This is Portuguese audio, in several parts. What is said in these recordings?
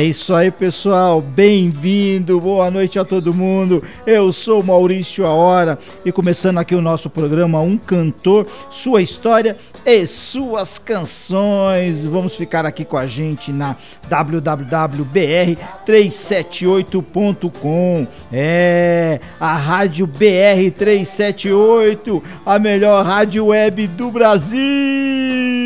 É isso aí, pessoal. Bem-vindo. Boa noite a todo mundo. Eu sou Maurício A Hora e começando aqui o nosso programa Um Cantor, sua história e suas canções. Vamos ficar aqui com a gente na www.br378.com. É, a Rádio BR 378, a melhor rádio web do Brasil.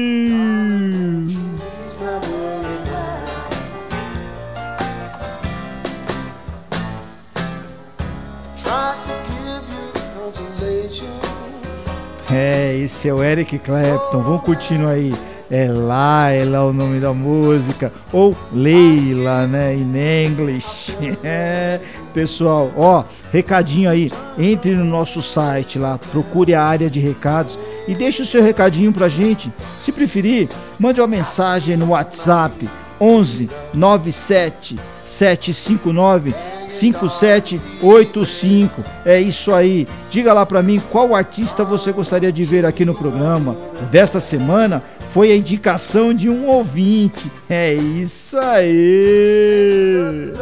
É, esse é o Eric Clapton. Vamos curtindo aí. É Laila o nome da música. Ou Leila, né? Em inglês. É. Pessoal, ó, recadinho aí. Entre no nosso site lá, procure a área de recados e deixe o seu recadinho pra gente. Se preferir, mande uma mensagem no WhatsApp 11 97 759 5785. É isso aí. Diga lá para mim qual artista você gostaria de ver aqui no programa. Desta semana foi a indicação de um ouvinte. É isso aí.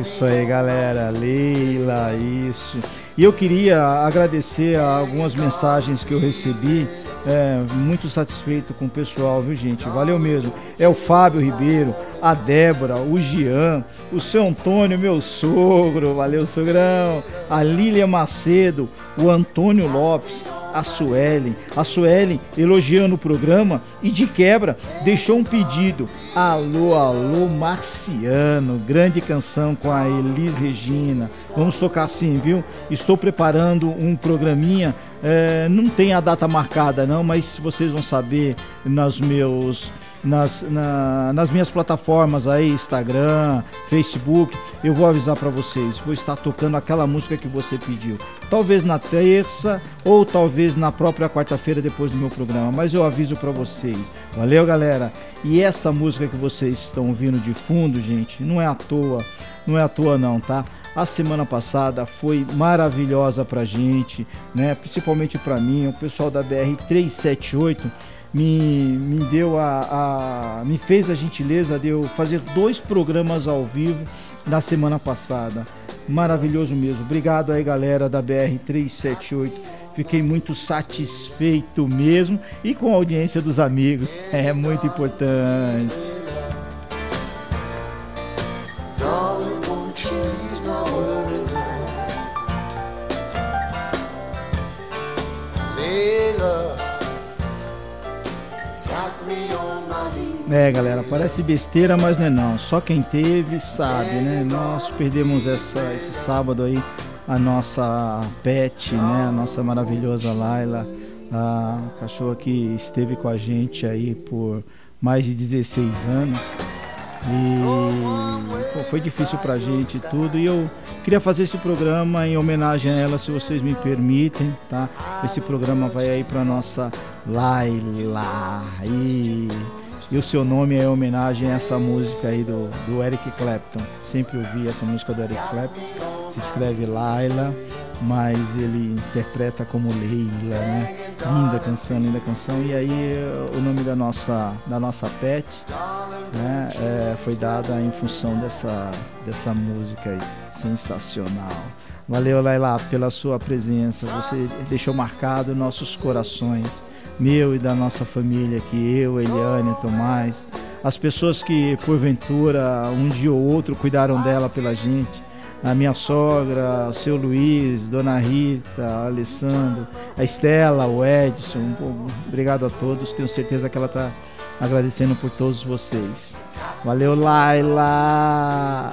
Isso aí, galera. Leila, isso. E eu queria agradecer algumas mensagens que eu recebi. É, muito satisfeito com o pessoal, viu, gente? Valeu mesmo. É o Fábio Ribeiro, a Débora, o Gian, o seu Antônio, meu sogro, valeu, sogrão. A Lília Macedo, o Antônio Lopes, a Suelen. A Suelen elogiando o programa e de quebra deixou um pedido. Alô, alô, Marciano. Grande canção com a Elis Regina. Vamos tocar sim, viu? Estou preparando um programinha. É, não tem a data marcada não, mas vocês vão saber nos meus nas, na, nas minhas plataformas aí, Instagram, Facebook, eu vou avisar para vocês. Vou estar tocando aquela música que você pediu. Talvez na terça ou talvez na própria quarta-feira depois do meu programa, mas eu aviso para vocês. Valeu, galera. E essa música que vocês estão ouvindo de fundo, gente, não é à toa, não é à toa não, tá? A semana passada foi maravilhosa pra gente, né? Principalmente para mim, o pessoal da BR 378 me, me deu a, a, me fez a gentileza de eu fazer dois programas ao vivo na semana passada. Maravilhoso mesmo. Obrigado aí, galera da BR 378. Fiquei muito satisfeito mesmo e com a audiência dos amigos. É muito importante. É, galera, parece besteira, mas não é não. Só quem teve sabe, né? Nós perdemos essa, esse sábado aí a nossa pet, né? A nossa maravilhosa Laila, a cachorra que esteve com a gente aí por mais de 16 anos. E pô, foi difícil pra gente tudo. E eu queria fazer esse programa em homenagem a ela, se vocês me permitem, tá? Esse programa vai aí pra nossa Laila. E e o seu nome é homenagem a essa música aí do, do Eric Clapton. Sempre ouvi essa música do Eric Clapton. Se escreve Laila, mas ele interpreta como Leila, né? Linda canção, linda canção. E aí o nome da nossa, da nossa pet né, é, foi dada em função dessa, dessa música aí. Sensacional. Valeu, Laila, pela sua presença. Você deixou marcado nossos corações meu e da nossa família aqui, eu, Eliane, Tomás, as pessoas que porventura um dia ou outro cuidaram dela pela gente, a minha sogra, o seu Luiz, Dona Rita, a Alessandro, a Estela, o Edson, obrigado a todos, tenho certeza que ela está agradecendo por todos vocês. Valeu, Laila!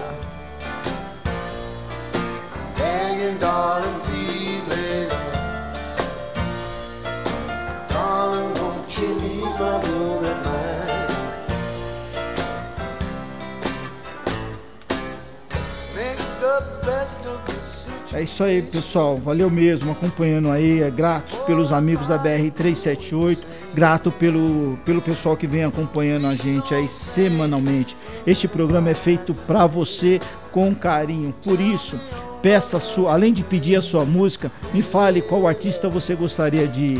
É isso aí, pessoal. Valeu mesmo, acompanhando aí. É grato pelos amigos da BR 378, grato pelo, pelo pessoal que vem acompanhando a gente aí semanalmente. Este programa é feito para você com carinho. Por isso, peça sua, além de pedir a sua música, me fale qual artista você gostaria de,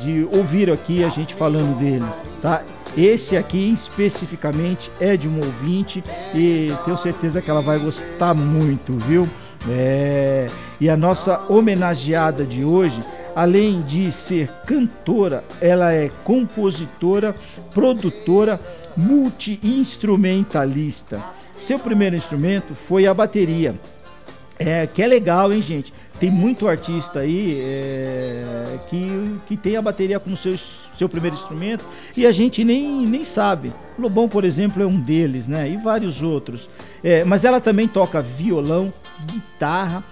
de ouvir aqui a gente falando dele, tá? Esse aqui especificamente é de um ouvinte e tenho certeza que ela vai gostar muito, viu? É, e a nossa homenageada de hoje, além de ser cantora, ela é compositora, produtora, multi-instrumentalista. Seu primeiro instrumento foi a bateria. É, que é legal, hein, gente? Tem muito artista aí é, que, que tem a bateria como seu, seu primeiro instrumento e a gente nem, nem sabe. Lobão, por exemplo, é um deles, né? E vários outros. É, mas ela também toca violão, guitarra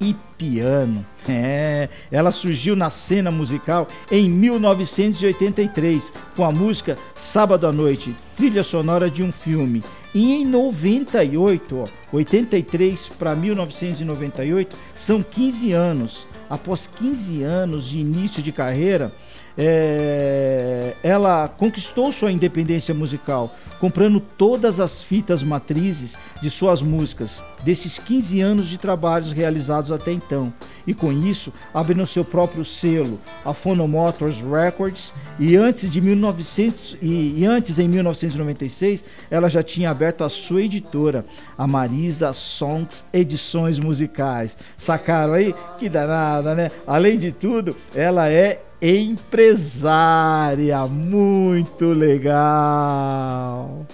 e piano. É, ela surgiu na cena musical em 1983 com a música Sábado à Noite, trilha sonora de um filme. E em 98, ó, 83 para 1998, são 15 anos. Após 15 anos de início de carreira, é, ela conquistou sua independência musical, comprando todas as fitas matrizes de suas músicas, desses 15 anos de trabalhos realizados até então. E com isso, abrindo seu próprio selo, a Phonomotors Records, e antes de 1900 e, e antes em 1996, ela já tinha aberto a sua editora, a Marisa Songs Edições Musicais. Sacaram aí? Que danada, né? Além de tudo, ela é empresária. Muito legal.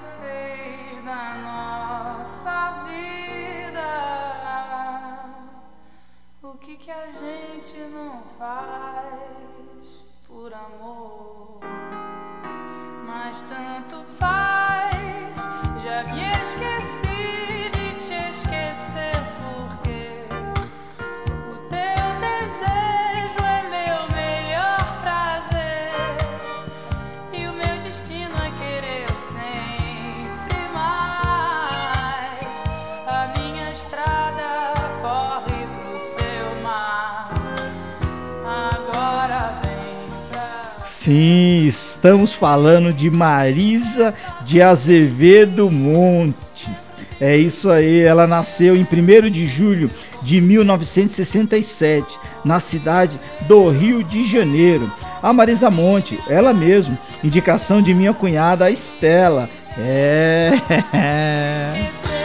Fez na nossa vida. O que que a gente não faz por amor? Mas tanto faz, já me esqueci Sim, estamos falando de Marisa de Azevedo Montes. É isso aí, ela nasceu em 1 de julho de 1967, na cidade do Rio de Janeiro. A Marisa Monte, ela mesma, indicação de minha cunhada Estela. É.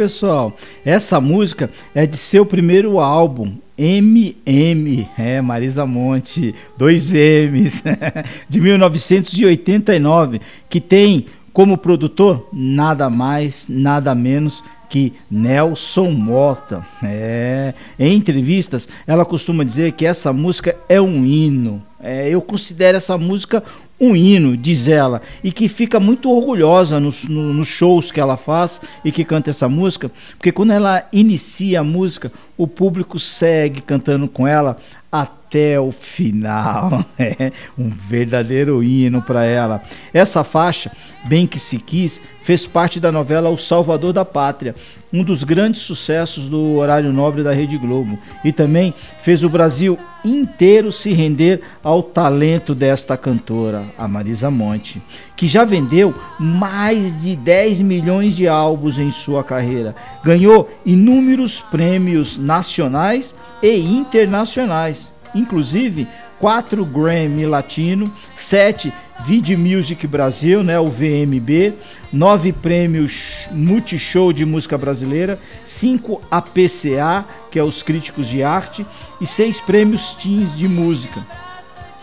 pessoal. Essa música é de seu primeiro álbum, MM, é, Marisa Monte, dois M's, de 1989, que tem como produtor nada mais, nada menos que Nelson Mota. É, em entrevistas, ela costuma dizer que essa música é um hino. É, eu considero essa música um hino, diz ela, e que fica muito orgulhosa nos, nos, shows que ela faz e que canta essa música, porque quando ela inicia a música, o público segue cantando com ela até o final. É um verdadeiro hino para ela. Essa faixa, Bem que se quis, fez parte da novela O Salvador da Pátria, um dos grandes sucessos do horário nobre da Rede Globo, e também fez o Brasil inteiro se render ao talento desta cantora, a Marisa Monte, que já vendeu mais de 10 milhões de álbuns em sua carreira, ganhou inúmeros prêmios nacionais e internacionais, inclusive 4 Grammy Latino, 7 Video Music Brasil, né, o VMB, 9 prêmios Multishow de música brasileira, 5 APCA, que é os críticos de arte, e 6 prêmios Teens de música.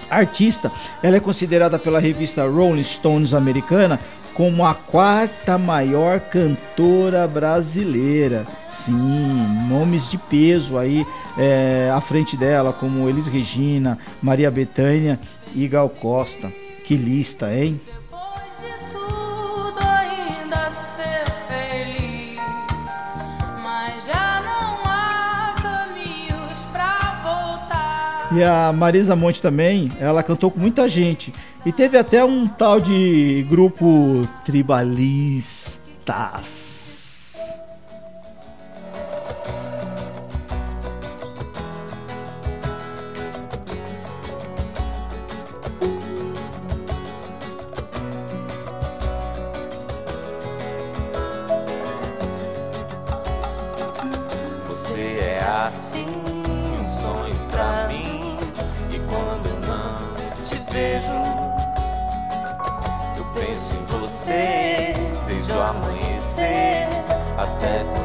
artista, ela é considerada pela revista Rolling Stones americana como a quarta maior cantora brasileira. Sim, nomes de peso aí é, à frente dela, como Elis Regina, Maria Bethânia e Gal Costa. Que lista, hein? E a Marisa Monte também, ela cantou com muita gente. E teve até um tal de grupo tribalistas. Você é assim. você, desde o amanhecer até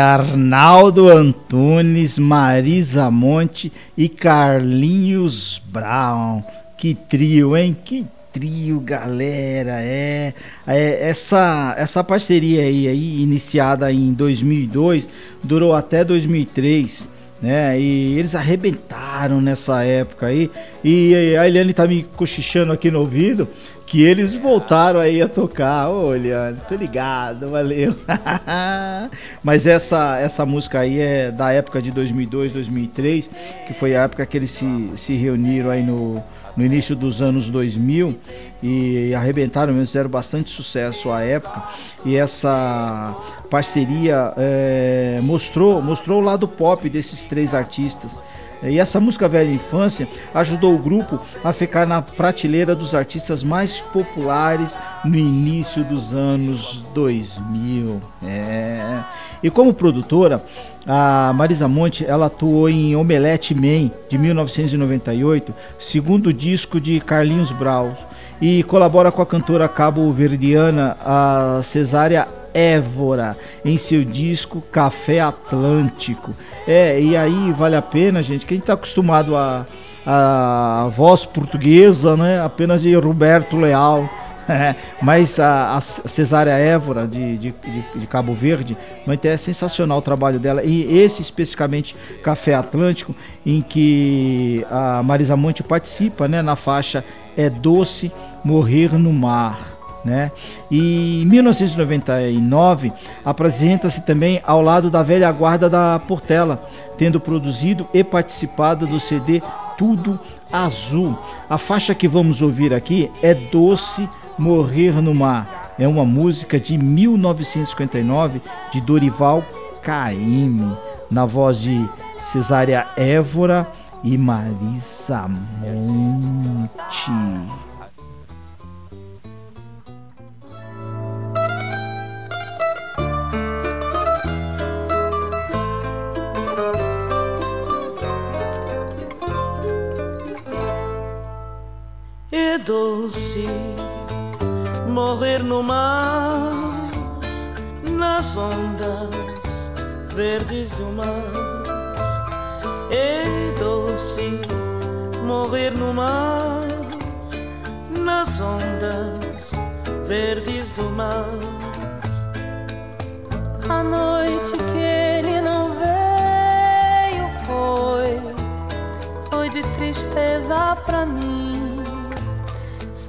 Arnaldo Antunes, Marisa Monte e Carlinhos Brown. Que trio, hein? Que trio, galera. É, é, essa essa parceria aí, aí iniciada em 2002 durou até 2003. Né? E eles arrebentaram nessa época aí. E a Eliane tá me cochichando aqui no ouvido que eles voltaram aí a tocar. Eliane, tô ligado, valeu. Mas essa, essa música aí é da época de 2002, 2003, que foi a época que eles se, se reuniram aí no, no início dos anos 2000 e arrebentaram mesmo, fizeram bastante sucesso à época. E essa parceria é, mostrou, mostrou o lado pop desses três artistas. E essa música Velha Infância ajudou o grupo a ficar na prateleira dos artistas mais populares no início dos anos 2000. É. E como produtora, a Marisa Monte ela atuou em Omelete Man de 1998, segundo disco de Carlinhos Brau, e colabora com a cantora cabo-verdiana a Cesária Évora em seu disco Café Atlântico. É, e aí vale a pena, gente, que a gente está acostumado a, a voz portuguesa, né? Apenas de Roberto Leal. Mas a, a Cesária Évora de, de, de, de, Cabo Verde, é sensacional o trabalho dela. E esse especificamente Café Atlântico, em que a Marisa Monte participa né, na faixa É Doce Morrer no Mar. Né? E em 1999 apresenta-se também ao lado da velha guarda da Portela, tendo produzido e participado do CD Tudo Azul. A faixa que vamos ouvir aqui é Doce Morrer no Mar. É uma música de 1959 de Dorival Caymmi, na voz de Cesária Évora e Marisa Monte. Doce morrer no mar, nas ondas verdes do mar. É doce morrer no mar, nas ondas verdes do mar. A noite que ele não veio foi, foi de tristeza pra mim.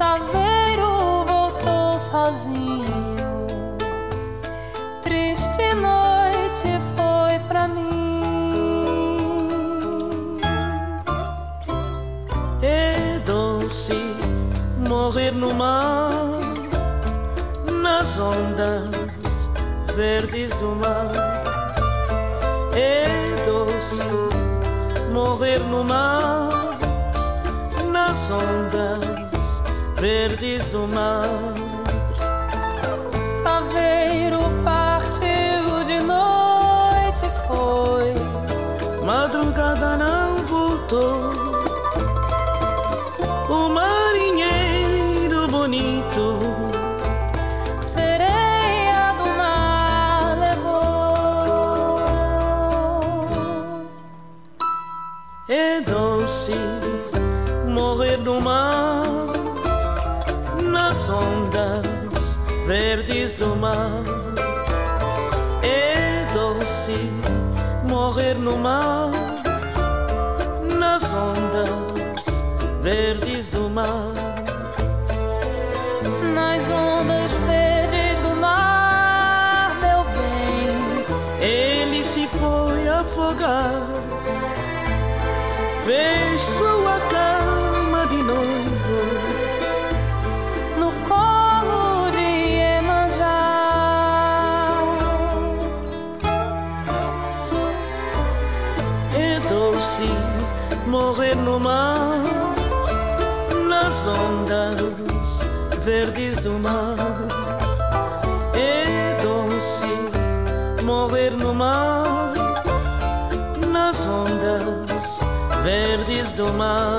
Saveiro voltou sozinho. Triste noite foi pra mim. É doce morrer no mar, nas ondas verdes do mar. É doce morrer no mar, nas ondas verdes do mar. Saveiro partiu de noite, foi. Madrugada não voltou. Verdes do mar. É doce morrer no mar, nas ondas verdes do mar. Nas ondas verdes do mar, meu bem. Ele se foi afogar, fez sua verdes do mar. É doce morrer no mar, nas ondas verdes do mar.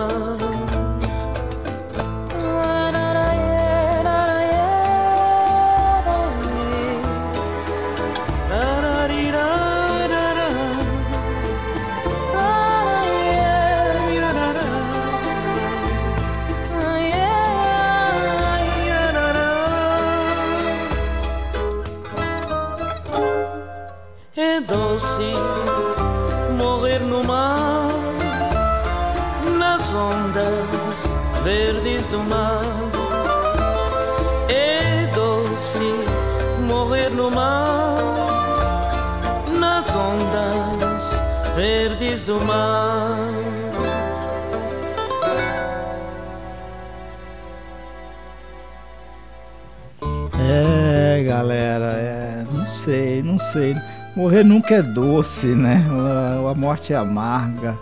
Sei. Morrer nunca é doce, né? A- morte é amarga,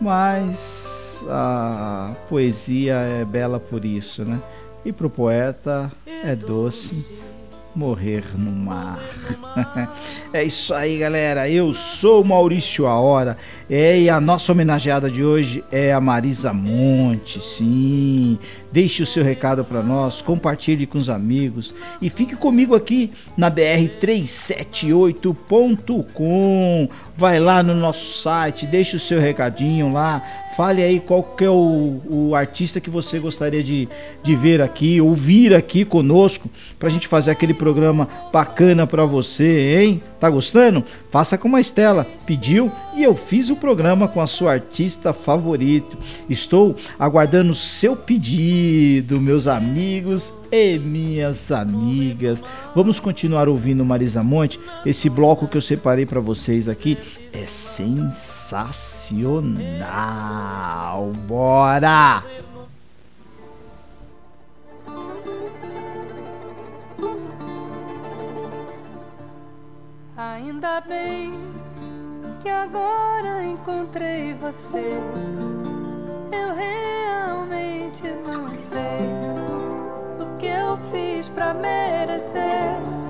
mas a poesia é bela por isso, né? E pro poeta é doce morrer no mar. é isso aí, galera. Eu sou Maurício A Hora. É, e a nossa homenageada de hoje é a Marisa Monte. Sim. Deixe o seu recado para nós, compartilhe com os amigos e fique comigo aqui na BR378.com. Vai lá no nosso site, deixe o seu recadinho lá. Fale aí qual que é o, o artista que você gostaria de, de ver aqui, ouvir aqui conosco, pra gente fazer aquele programa bacana pra você, hein? Tá gostando? Faça como a Estela pediu e eu fiz o programa com a sua artista favorito. Estou aguardando seu pedido, meus amigos e minhas amigas. Vamos continuar ouvindo Marisa Monte. Esse bloco que eu separei pra vocês aqui é sensacional. Bora! Ainda bem que agora encontrei você. Eu realmente não sei o que eu fiz pra merecer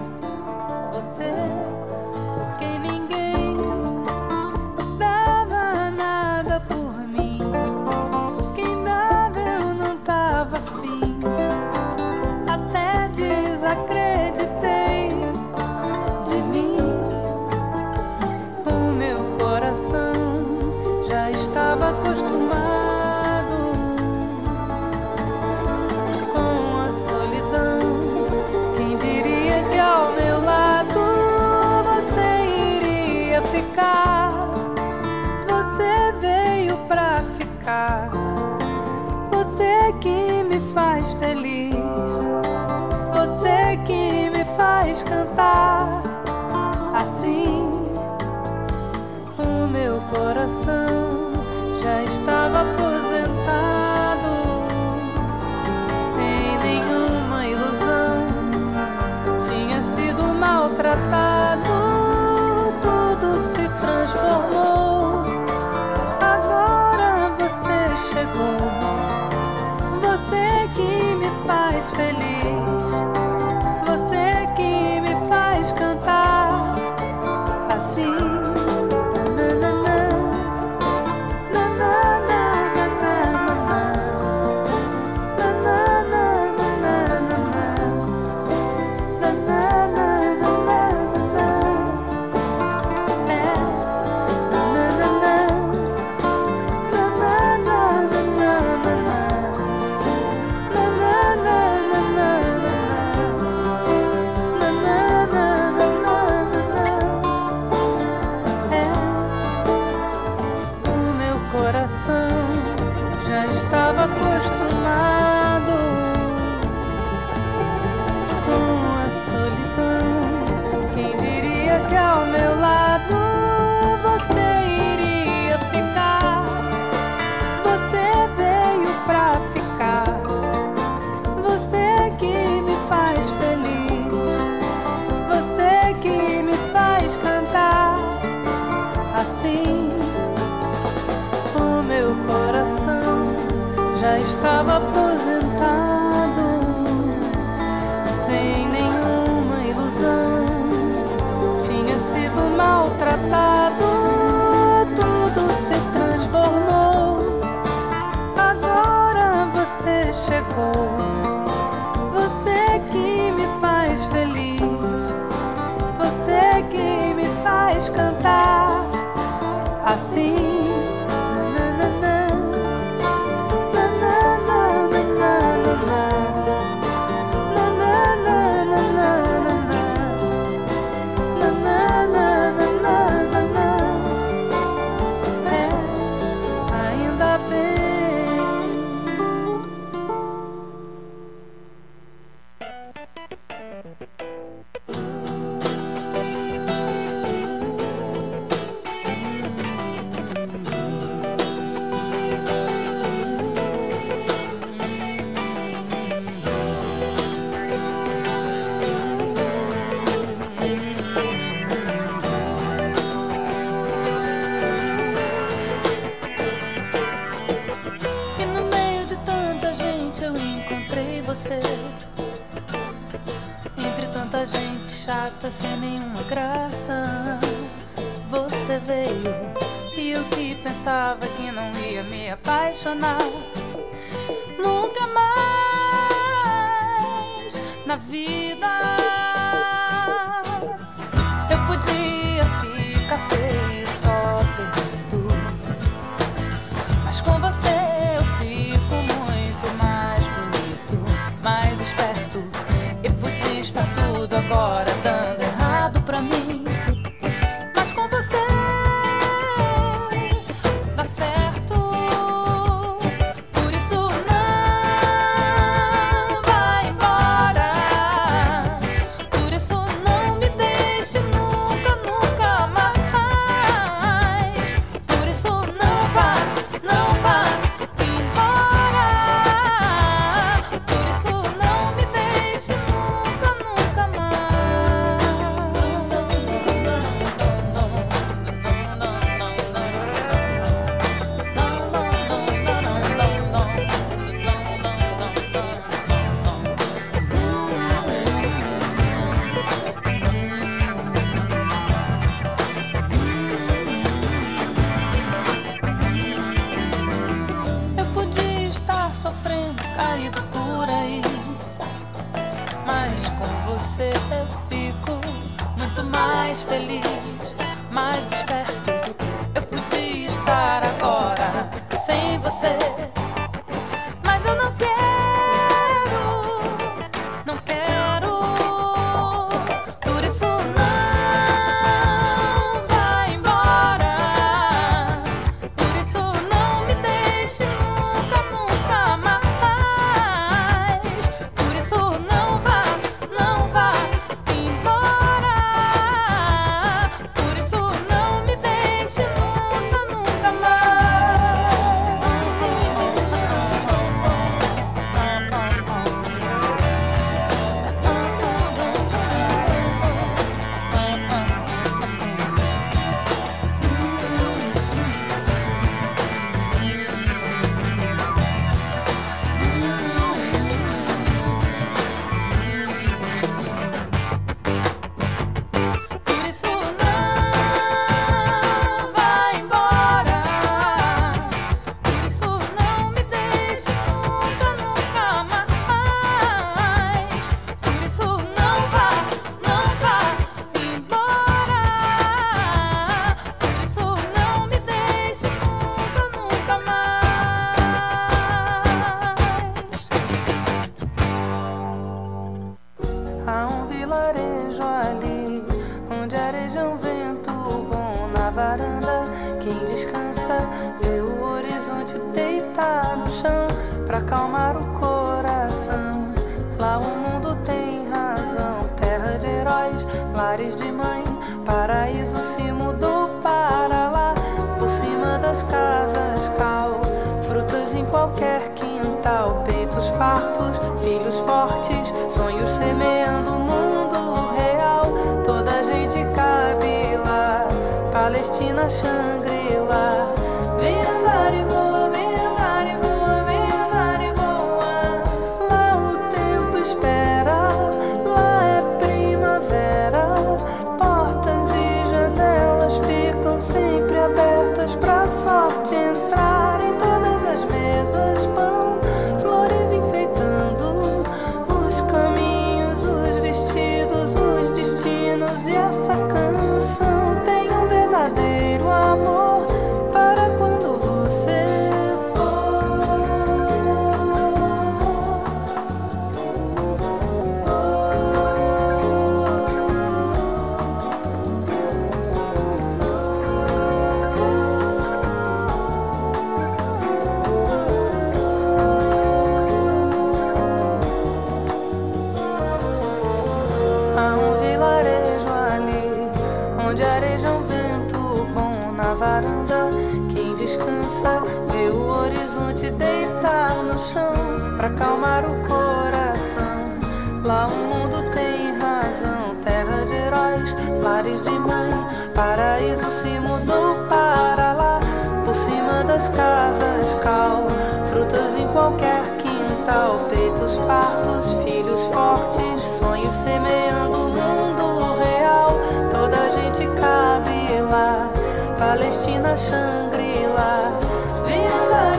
fartos, filhos fortes, sonhos semeando o mundo real. Toda a gente cabe lá, Palestina, Shangri-La. Vem andar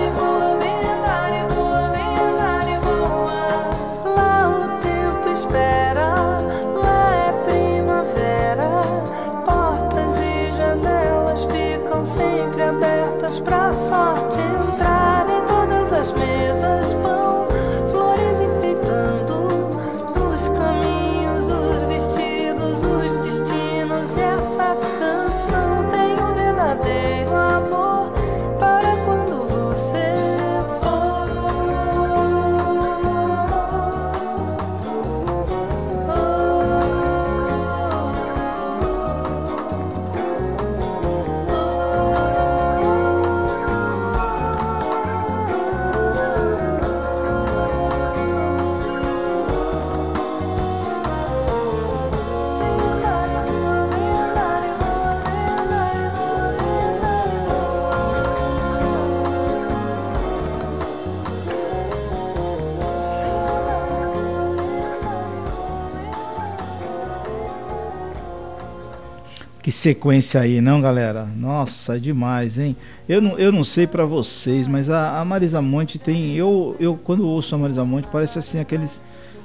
sequência aí, não, galera? Nossa, é demais, hein? Eu não, eu não sei pra vocês, mas a, a Marisa Monte tem. Eu, eu, quando ouço a Marisa Monte, parece assim aqueles,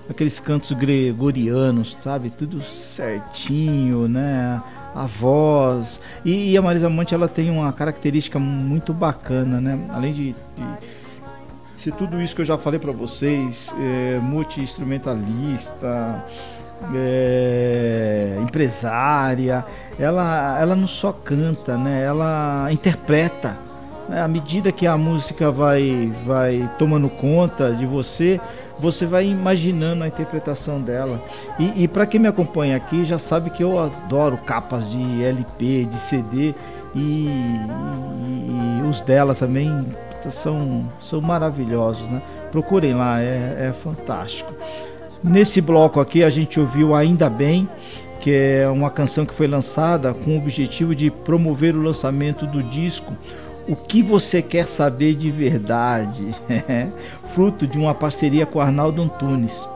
aqueles cantos gregorianos, sabe? Tudo certinho, né? A voz. E, e a Marisa Monte, ela tem uma característica muito bacana, né? Além de, de ser tudo isso que eu já falei pra vocês, é, multi-instrumentalista é, empresária, ela, ela não só canta, né? Ela interpreta. Né? À medida que a música vai, vai tomando conta de você, você vai imaginando a interpretação dela. E, e para quem me acompanha aqui já sabe que eu adoro capas de LP, de CD e, e, e os dela também são, são maravilhosos, né? Procurem lá, é, é fantástico. Nesse bloco aqui a gente ouviu Ainda Bem, que é uma canção que foi lançada com o objetivo de promover o lançamento do disco O que você quer saber de verdade, fruto de uma parceria com Arnaldo Antunes.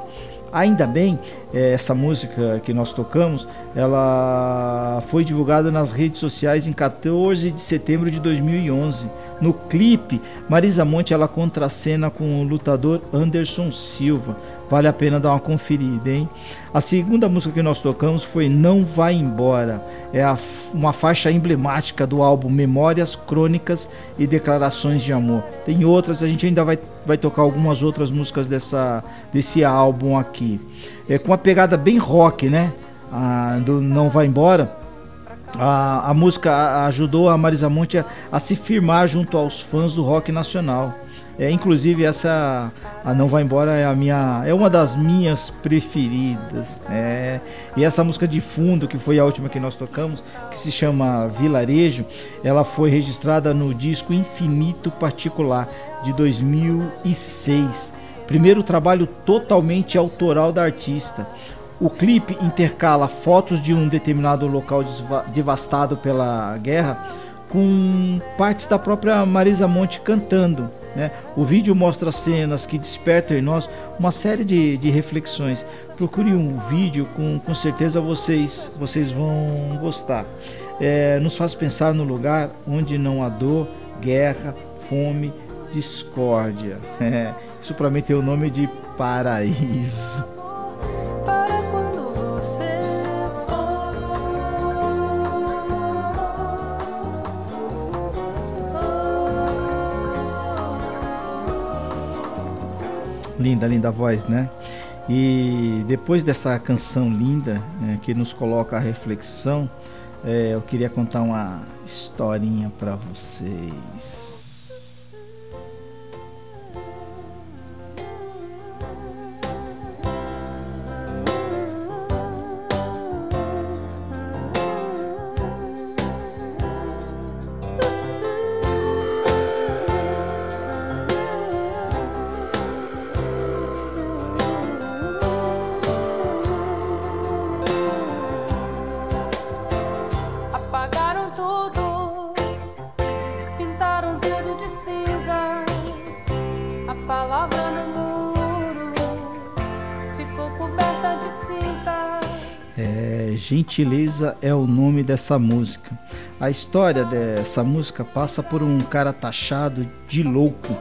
Ainda bem, essa música que nós tocamos, ela foi divulgada nas redes sociais em 14 de setembro de 2011. No clipe, Marisa Monte ela contracena com o lutador Anderson Silva. Vale a pena dar uma conferida, hein? A segunda música que nós tocamos foi Não Vai Embora. É a, uma faixa emblemática do álbum Memórias, Crônicas e Declarações de Amor. Tem outras, a gente ainda vai, vai tocar algumas outras músicas dessa, desse álbum aqui. É com uma pegada bem rock, né? Ah, do Não Vai Embora. A, a música ajudou a Marisa Monte a, a se firmar junto aos fãs do rock nacional. É, inclusive essa a Não Vai Embora é a minha é uma das minhas preferidas. É, e essa música de fundo que foi a última que nós tocamos, que se chama Vilarejo, ela foi registrada no disco Infinito Particular de 2006. Primeiro trabalho totalmente autoral da artista. O clipe intercala fotos de um determinado local devastado pela guerra com partes da própria Marisa Monte cantando. Né? O vídeo mostra cenas que despertam em nós uma série de, de reflexões. Procure um vídeo, com, com certeza vocês, vocês vão gostar. É, nos faz pensar no lugar onde não há dor, guerra, fome, discórdia. É, isso para mim tem o nome de paraíso. Linda, linda voz, né? E depois dessa canção linda né, que nos coloca a reflexão, é, eu queria contar uma historinha para vocês. Gentileza é o nome dessa música. A história dessa música passa por um cara taxado de louco,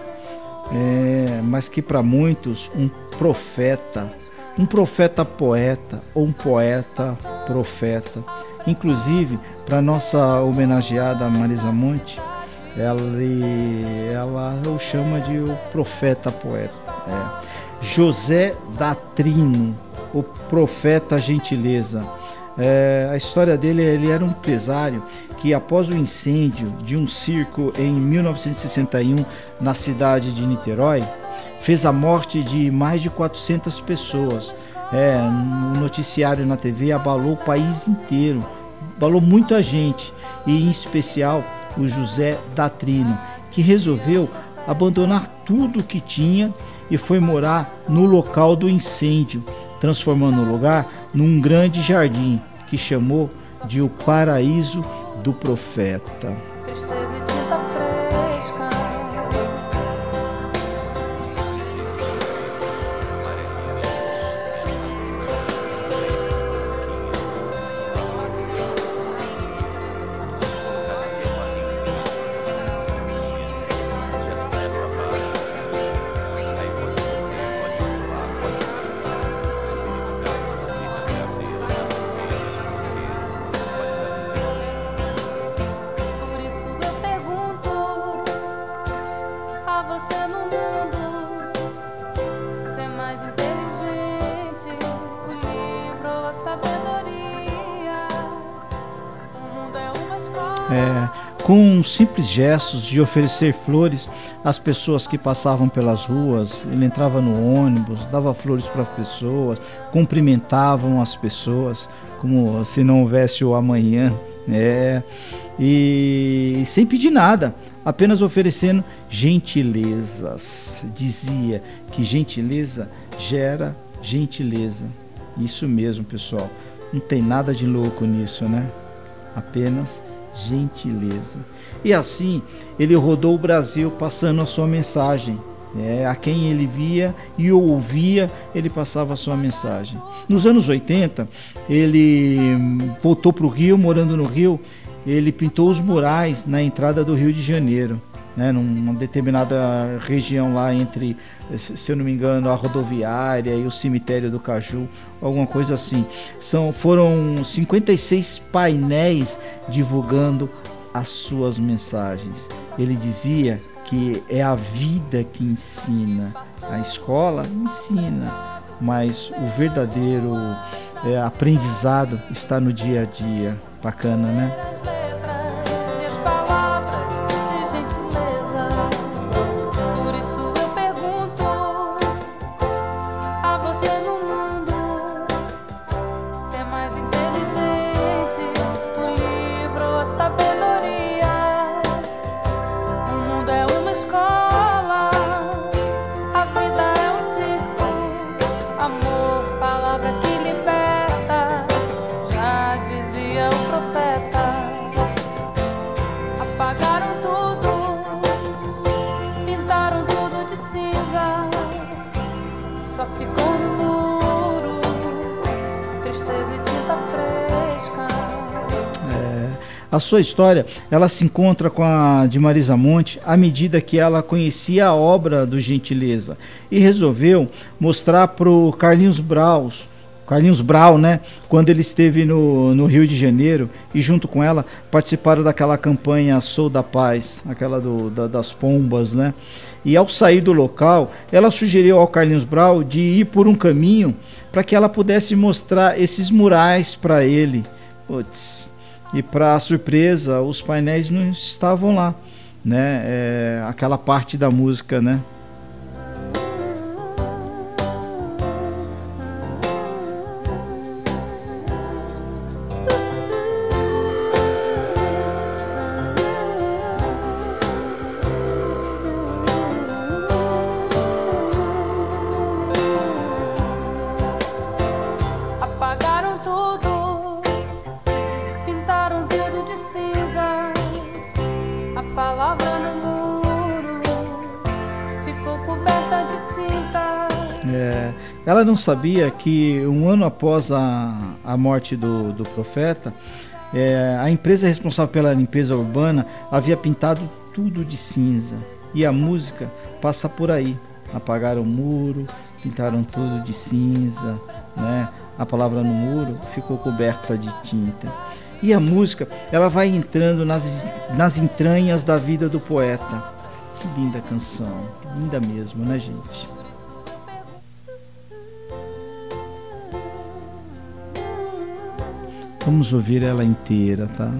é, mas que para muitos um profeta, um profeta poeta ou um poeta profeta. Inclusive, para nossa homenageada Marisa Monte, ela, ela o chama de o profeta poeta. É. José Datrino, o profeta gentileza. É, a história dele, ele era um empresário que após o incêndio de um circo em 1961 na cidade de Niterói, fez a morte de mais de 400 pessoas. É, o noticiário na TV abalou o país inteiro, abalou muita gente, e em especial o José Datrino, que resolveu abandonar tudo o que tinha e foi morar no local do incêndio, transformando o lugar num grande jardim que chamou de o paraíso do profeta. Com simples gestos de oferecer flores às pessoas que passavam pelas ruas. Ele entrava no ônibus, dava flores para as pessoas, cumprimentavam as pessoas como se não houvesse o amanhã, é, e sem pedir nada, apenas oferecendo gentilezas. Dizia que gentileza gera gentileza. Isso mesmo, pessoal. Não tem nada de louco nisso, né? Apenas. E assim ele rodou o Brasil passando a sua mensagem. É, a quem ele via e ouvia, ele passava a sua mensagem. Nos anos 80, ele voltou para o Rio, morando no Rio, ele pintou os murais na entrada do Rio de Janeiro né, numa determinada região lá entre, se eu não me engano, a rodoviária e o cemitério do Caju, alguma coisa assim. São, foram 56 painéis divulgando as suas mensagens. Ele dizia que é a vida que ensina, a escola ensina, mas o verdadeiro é, aprendizado está no dia a dia. Bacana, né? A sua história, ela se encontra com a de Marisa Monte à medida que ela conhecia a obra do Gentileza e resolveu mostrar para o Carlinhos Braus, Carlinhos Brau, né? Quando ele esteve no, no Rio de Janeiro e junto com ela participaram daquela campanha Sou da Paz, aquela do, da, das pombas, né? E ao sair do local, ela sugeriu ao Carlinhos Brau de ir por um caminho para que ela pudesse mostrar esses murais para ele. Putz, e para surpresa os painéis não estavam lá, né? É, aquela parte da música, né? Não sabia que um ano após a, a morte do, do profeta, é, a empresa responsável pela limpeza urbana havia pintado tudo de cinza. E a música passa por aí. Apagaram o muro, pintaram tudo de cinza, né? A palavra no muro ficou coberta de tinta. E a música, ela vai entrando nas, nas entranhas da vida do poeta. Que linda canção, linda mesmo, né, gente? Vamos ouvir ela inteira, tá?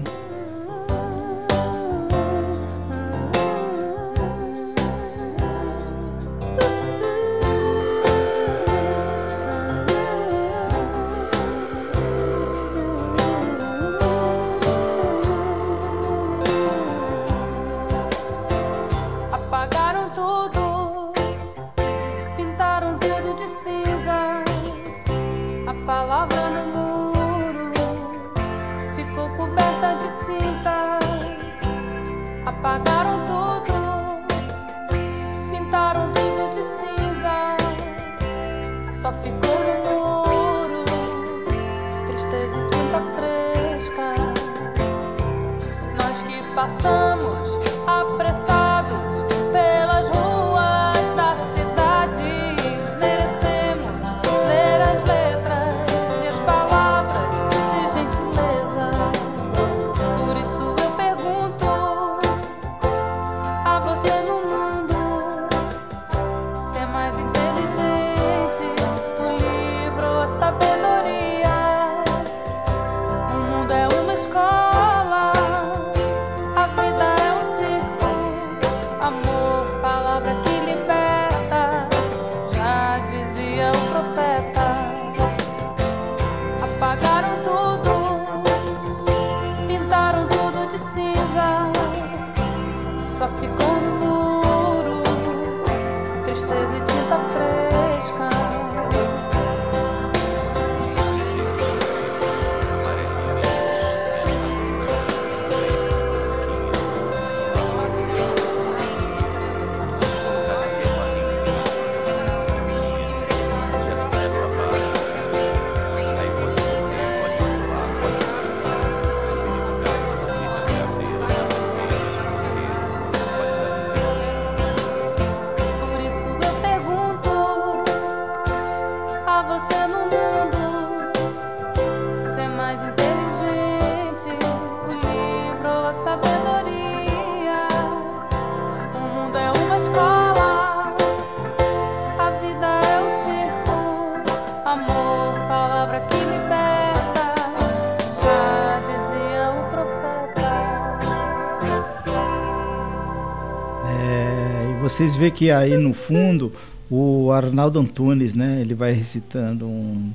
Vocês vê que aí no fundo o Arnaldo Antunes, né, ele vai recitando um,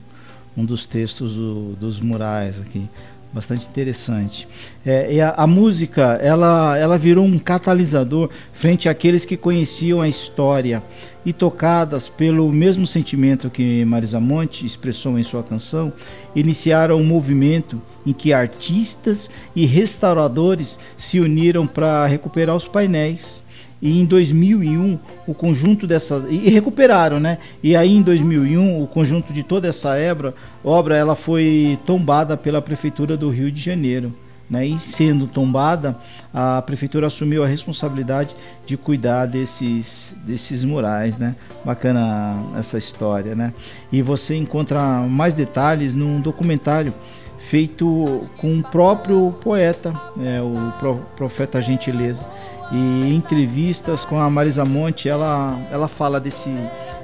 um dos textos do, dos murais aqui, bastante interessante. É, e a, a, música, ela, ela virou um catalisador frente àqueles que conheciam a história e tocadas pelo mesmo sentimento que Marisa Monte expressou em sua canção, iniciaram um movimento em que artistas e restauradores se uniram para recuperar os painéis e em 2001 o conjunto dessas e recuperaram, né? E aí em 2001 o conjunto de toda essa obra, obra ela foi tombada pela prefeitura do Rio de Janeiro, né? E sendo tombada, a prefeitura assumiu a responsabilidade de cuidar desses desses murais, né? Bacana essa história, né? E você encontra mais detalhes num documentário feito com o próprio poeta, é, o profeta Gentileza e entrevistas com a Marisa Monte, ela, ela fala desse,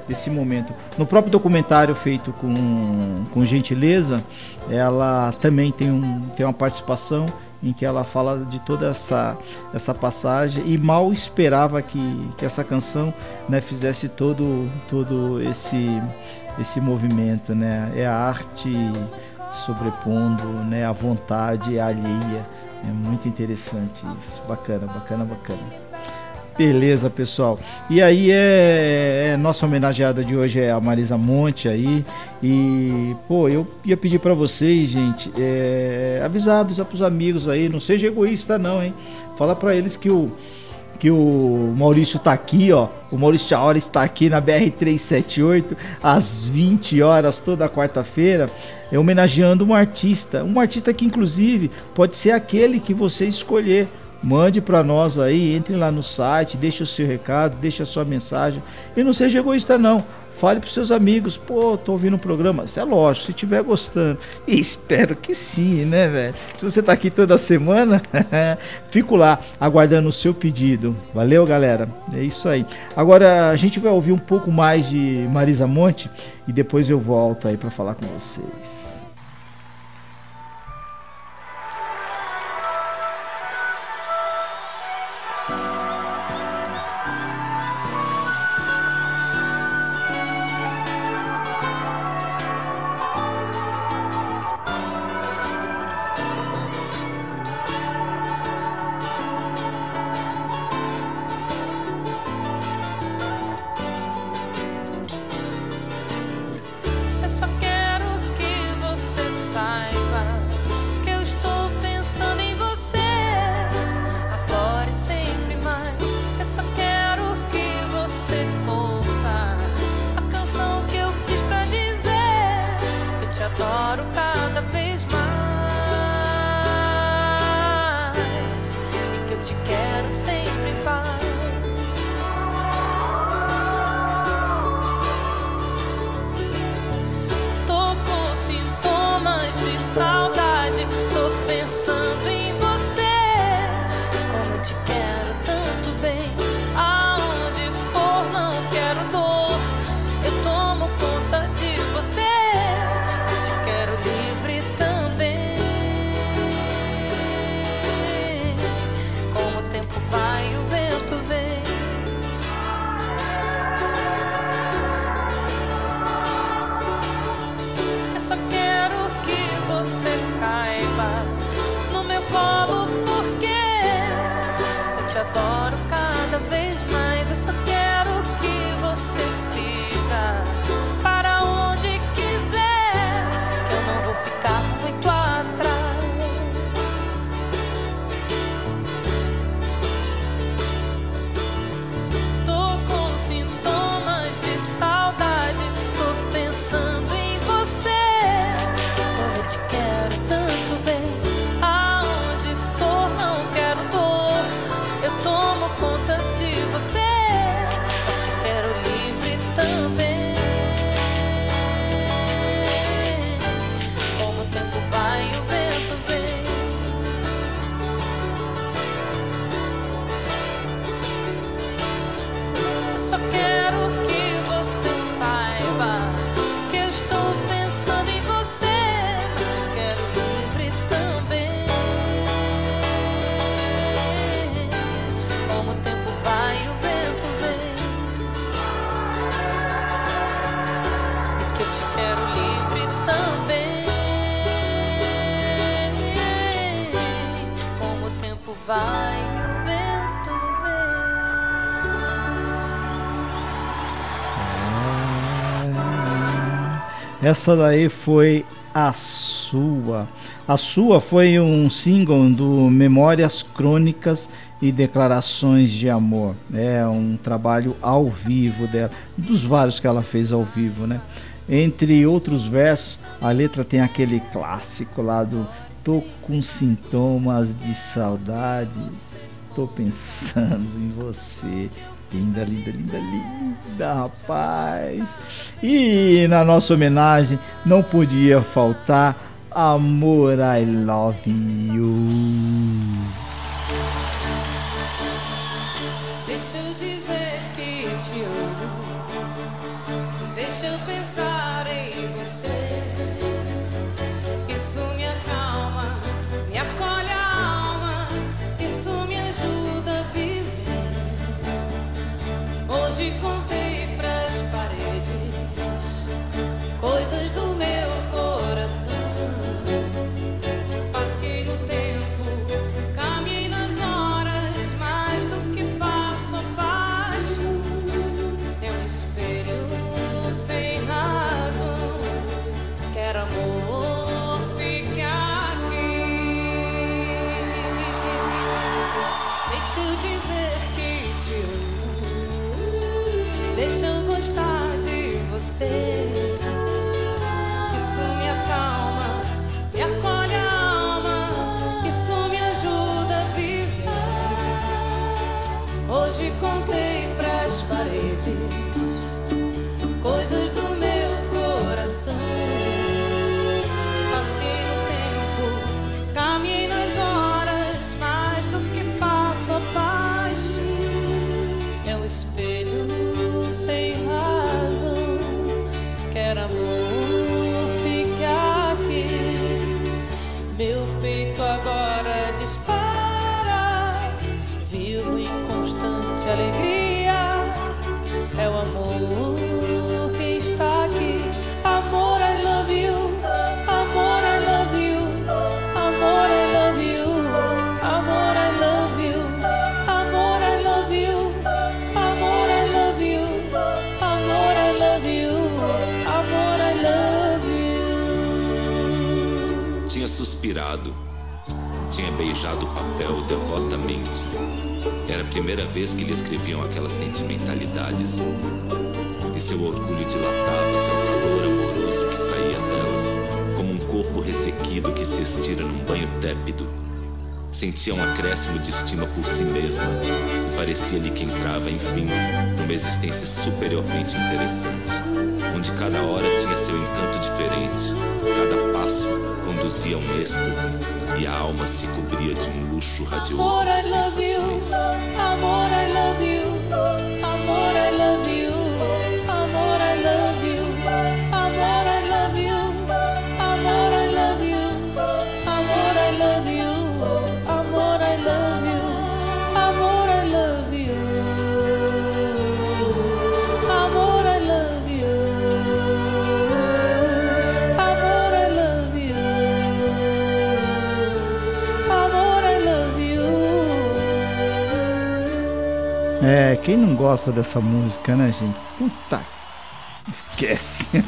desse momento. No próprio documentário feito com, com gentileza, ela também tem, um, tem uma participação em que ela fala de toda essa, essa passagem e mal esperava que, que essa canção né, fizesse todo, todo esse, esse movimento. Né? É a arte sobrepondo né, a vontade alheia é muito interessante isso. Bacana, bacana, bacana. Beleza, pessoal. E aí é, é, nossa homenageada de hoje é a Marisa Monte aí. E pô, eu ia pedir para vocês, gente, é, avisar, avisar pros amigos aí, não seja egoísta não, hein? Fala para eles que o que o Maurício tá aqui, ó. O Maurício Chaora está aqui na BR-378 às 20 horas toda quarta-feira, é homenageando um artista. Um artista que, inclusive, pode ser aquele que você escolher. Mande para nós aí, entre lá no site, deixe o seu recado, deixe a sua mensagem. E não seja egoísta, não. Fale para seus amigos, pô, tô ouvindo o programa. Isso é lógico, se estiver gostando. E espero que sim, né, velho? Se você tá aqui toda semana, fico lá aguardando o seu pedido. Valeu, galera. É isso aí. Agora a gente vai ouvir um pouco mais de Marisa Monte e depois eu volto aí para falar com vocês. Essa daí foi a sua. A sua foi um single do Memórias Crônicas e Declarações de Amor. É um trabalho ao vivo dela, dos vários que ela fez ao vivo, né? Entre outros versos, a letra tem aquele clássico lá do Tô com sintomas de saudades, tô pensando em você. Linda, linda, linda, linda, rapaz. E na nossa homenagem não podia faltar Amor, I Love You. Existência superiormente interessante, onde cada hora tinha seu encanto diferente, cada passo conduzia um êxtase e a alma se cobria de um luxo radioso Amor, de I love you. sensações. Amor, I love you. É, quem não gosta dessa música, né, gente? Puta, esquece.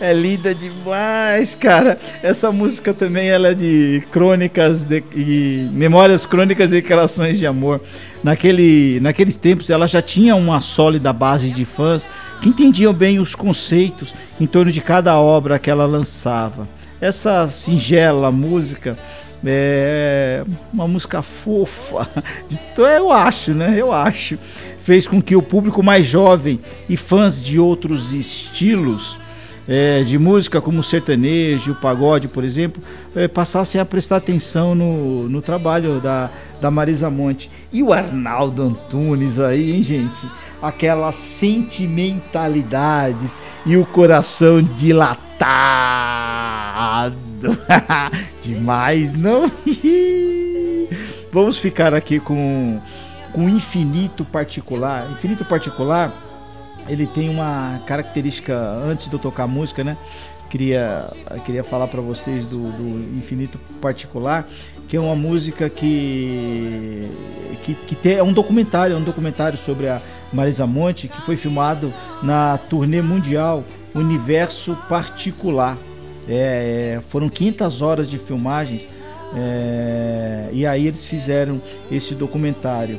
é linda demais, cara. Essa música também ela é de crônicas de, e memórias crônicas e declarações de amor. Naquele, naqueles tempos ela já tinha uma sólida base de fãs que entendiam bem os conceitos em torno de cada obra que ela lançava. Essa singela música é uma música fofa, eu acho, né? Eu acho. Fez com que o público mais jovem e fãs de outros estilos é, de música, como o sertanejo, o pagode, por exemplo, é, passassem a prestar atenção no, no trabalho da, da Marisa Monte. E o Arnaldo Antunes aí, hein, gente? Aquelas sentimentalidades e o coração dilatado. Demais, não? Vamos ficar aqui com com infinito particular. Infinito particular, ele tem uma característica antes de eu tocar música, né? Queria queria falar para vocês do, do infinito particular, que é uma música que que, que tem, é um documentário, é um documentário sobre a Marisa Monte que foi filmado na turnê mundial Universo Particular. É, é, foram 500 horas de filmagens é, e aí eles fizeram esse documentário.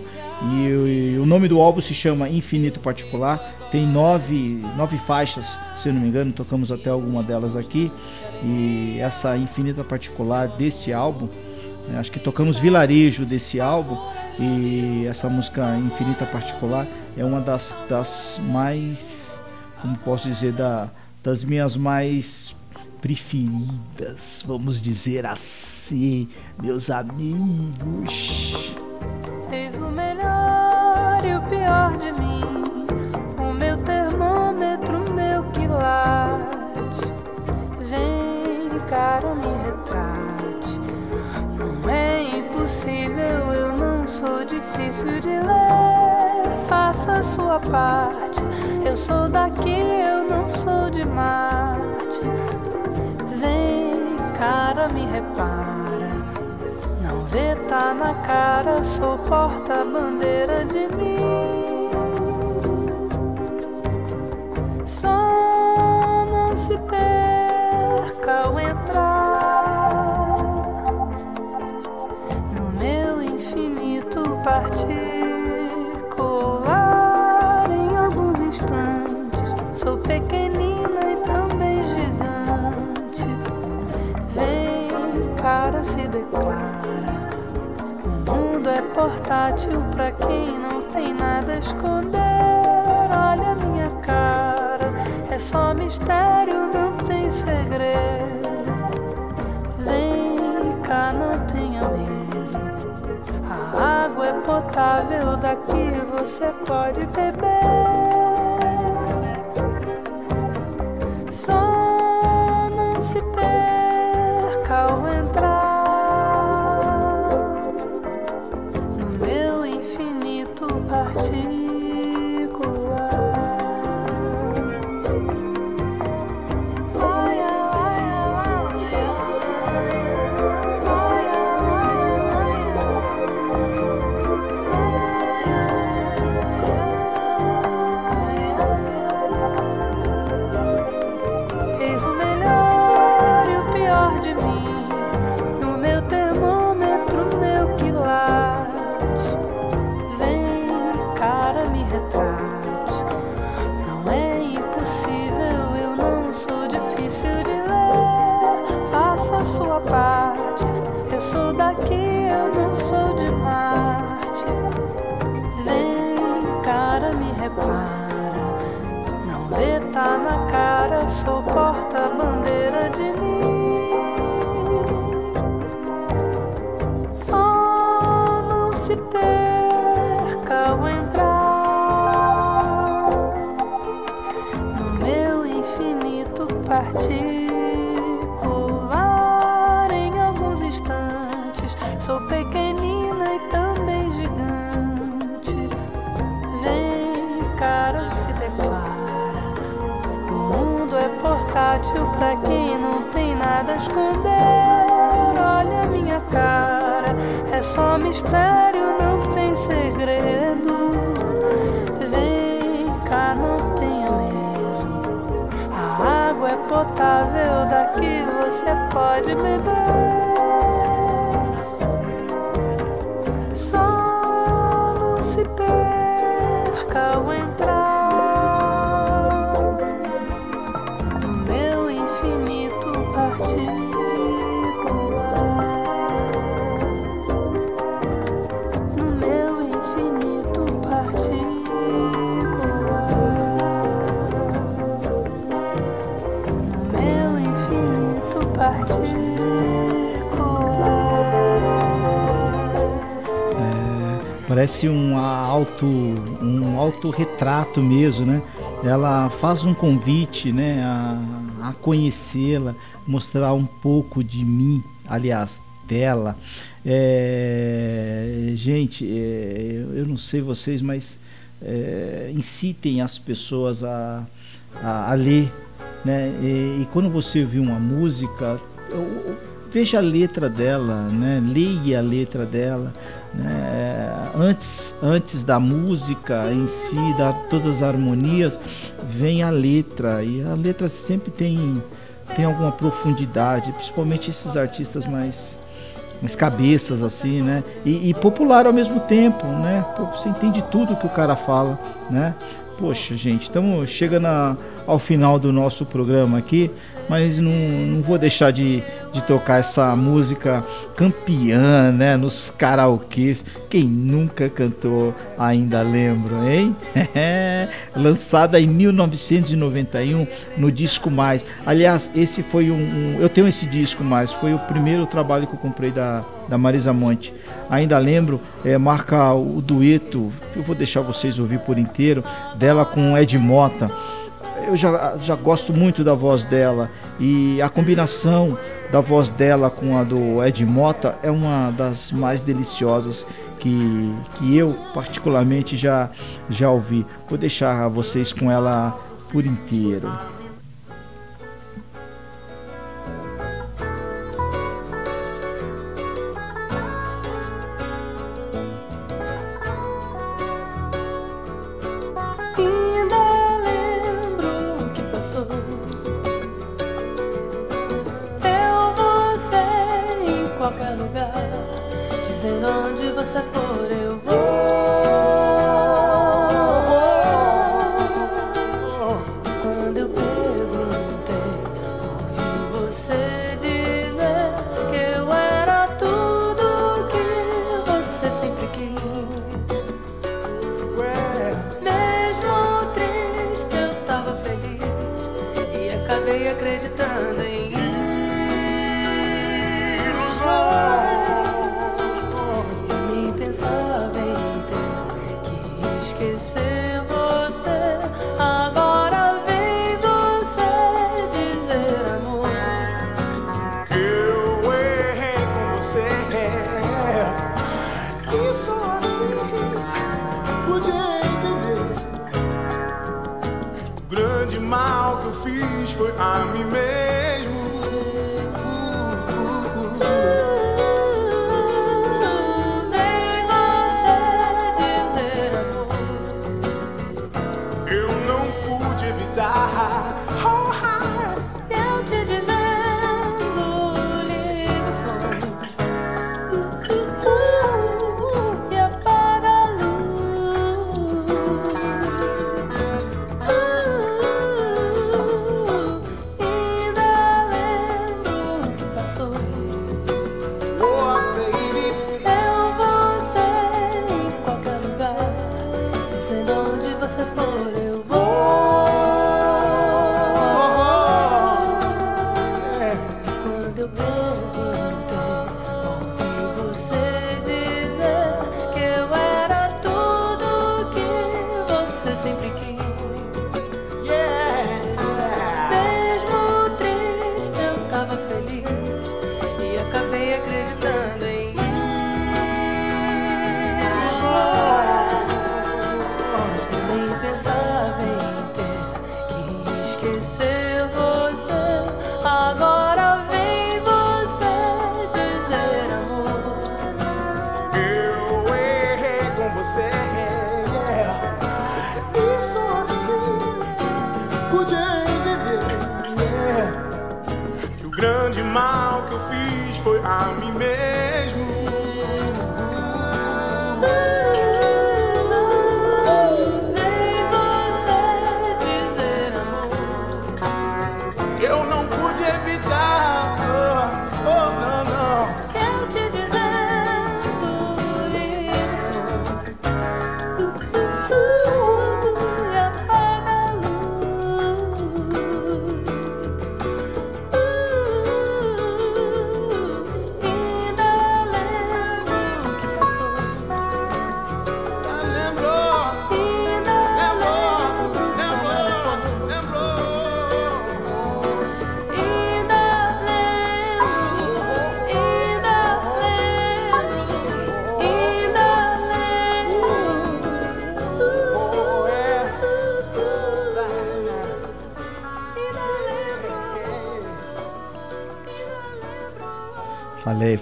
E, e, o nome do álbum se chama Infinito Particular. Tem nove, nove faixas, se eu não me engano, tocamos até alguma delas aqui. E essa Infinita Particular desse álbum, né, acho que tocamos Vilarejo desse álbum. E essa música Infinita Particular é uma das, das mais, como posso dizer, da, das minhas mais preferidas, vamos dizer assim, meus amigos. Eis o melhor e o pior de impossível, eu não sou difícil de ler. Faça sua parte. Eu sou daqui, eu não sou de Marte. Vem, cara, me repara. Não vê, tá na cara, sou porta-bandeira de mim. Portátil pra quem não tem nada a esconder. Olha minha cara, é só mistério, não tem segredo. Vem cá, não tenha medo. A água é potável, daqui você pode beber. Só não se perca ao entrar Parece um auto, um autorretrato mesmo, né? Ela faz um convite, né, a, a conhecê-la, mostrar um pouco de mim, aliás, dela. É, gente, é, eu não sei vocês, mas é, incitem as pessoas a, a, a ler, né? E, e quando você ouvir uma música, eu- veja a letra dela, né? Leia a letra dela, né? Antes, antes da música em si, da todas as harmonias, vem a letra e a letra sempre tem tem alguma profundidade, principalmente esses artistas mais mais cabeças assim, né? E, e popular ao mesmo tempo, né? Você entende tudo que o cara fala, né? Poxa, gente, estamos chegando a- ao final do nosso programa aqui, mas não, não vou deixar de, de tocar essa música campeã, né? Nos karaokês. Quem nunca cantou ainda lembro, hein? Lançada em 1991 no Disco Mais. Aliás, esse foi um, um- Eu tenho esse disco mais, foi o primeiro trabalho que eu comprei da, da Marisa Monte. Ainda lembro, é, marca o dueto, eu vou deixar vocês ouvir por inteiro, dela com Ed Mota. Eu já, já gosto muito da voz dela e a combinação da voz dela com a do Ed Mota é uma das mais deliciosas que, que eu particularmente já, já ouvi. Vou deixar vocês com ela por inteiro. Esquecer você. Agora vem você dizer amor. Eu errei com você. E só assim pude entender. O grande mal que eu fiz foi a mim mesmo.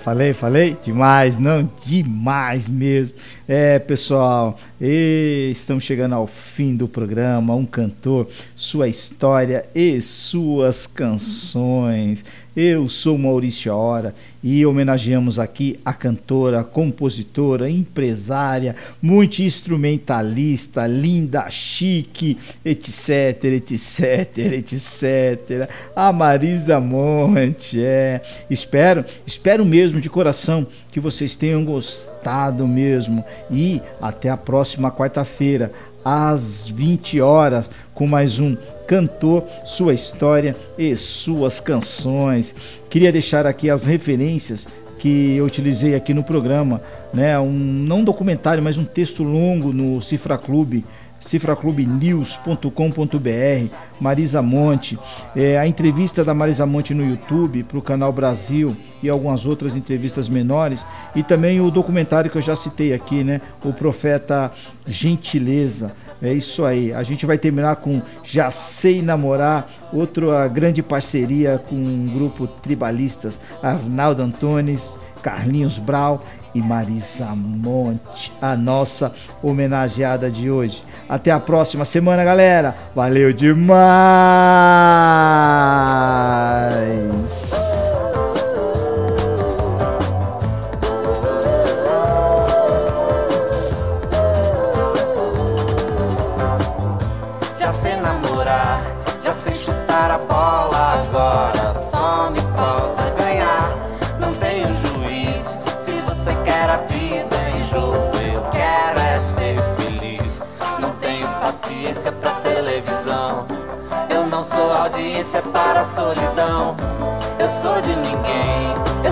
Falei, falei. Demais, não? Demais mesmo. É, pessoal, e estamos chegando ao fim do programa. Um cantor, sua história e suas canções. Eu sou Maurício Hora e homenageamos aqui a cantora, compositora, empresária, multi-instrumentalista, linda, chique, etc, etc, etc. A Marisa Monte, é. Espero, espero mesmo de coração que vocês tenham gostado mesmo. E até a próxima quarta-feira, às 20 horas, com mais um Cantor, sua história e suas canções. Queria deixar aqui as referências que eu utilizei aqui no programa, né? Um não um documentário, mas um texto longo no Cifra Clube cifraclubenews.com.br, Marisa Monte, é, a entrevista da Marisa Monte no YouTube para o canal Brasil e algumas outras entrevistas menores, e também o documentário que eu já citei aqui, né? O Profeta Gentileza. É isso aí. A gente vai terminar com Já Sei Namorar, outra grande parceria com um grupo tribalistas, Arnaldo Antunes, Carlinhos Brau e Marisa Monte, a nossa homenageada de hoje. Até a próxima semana, galera. Valeu demais! Solidão. Eu sou de ninguém, eu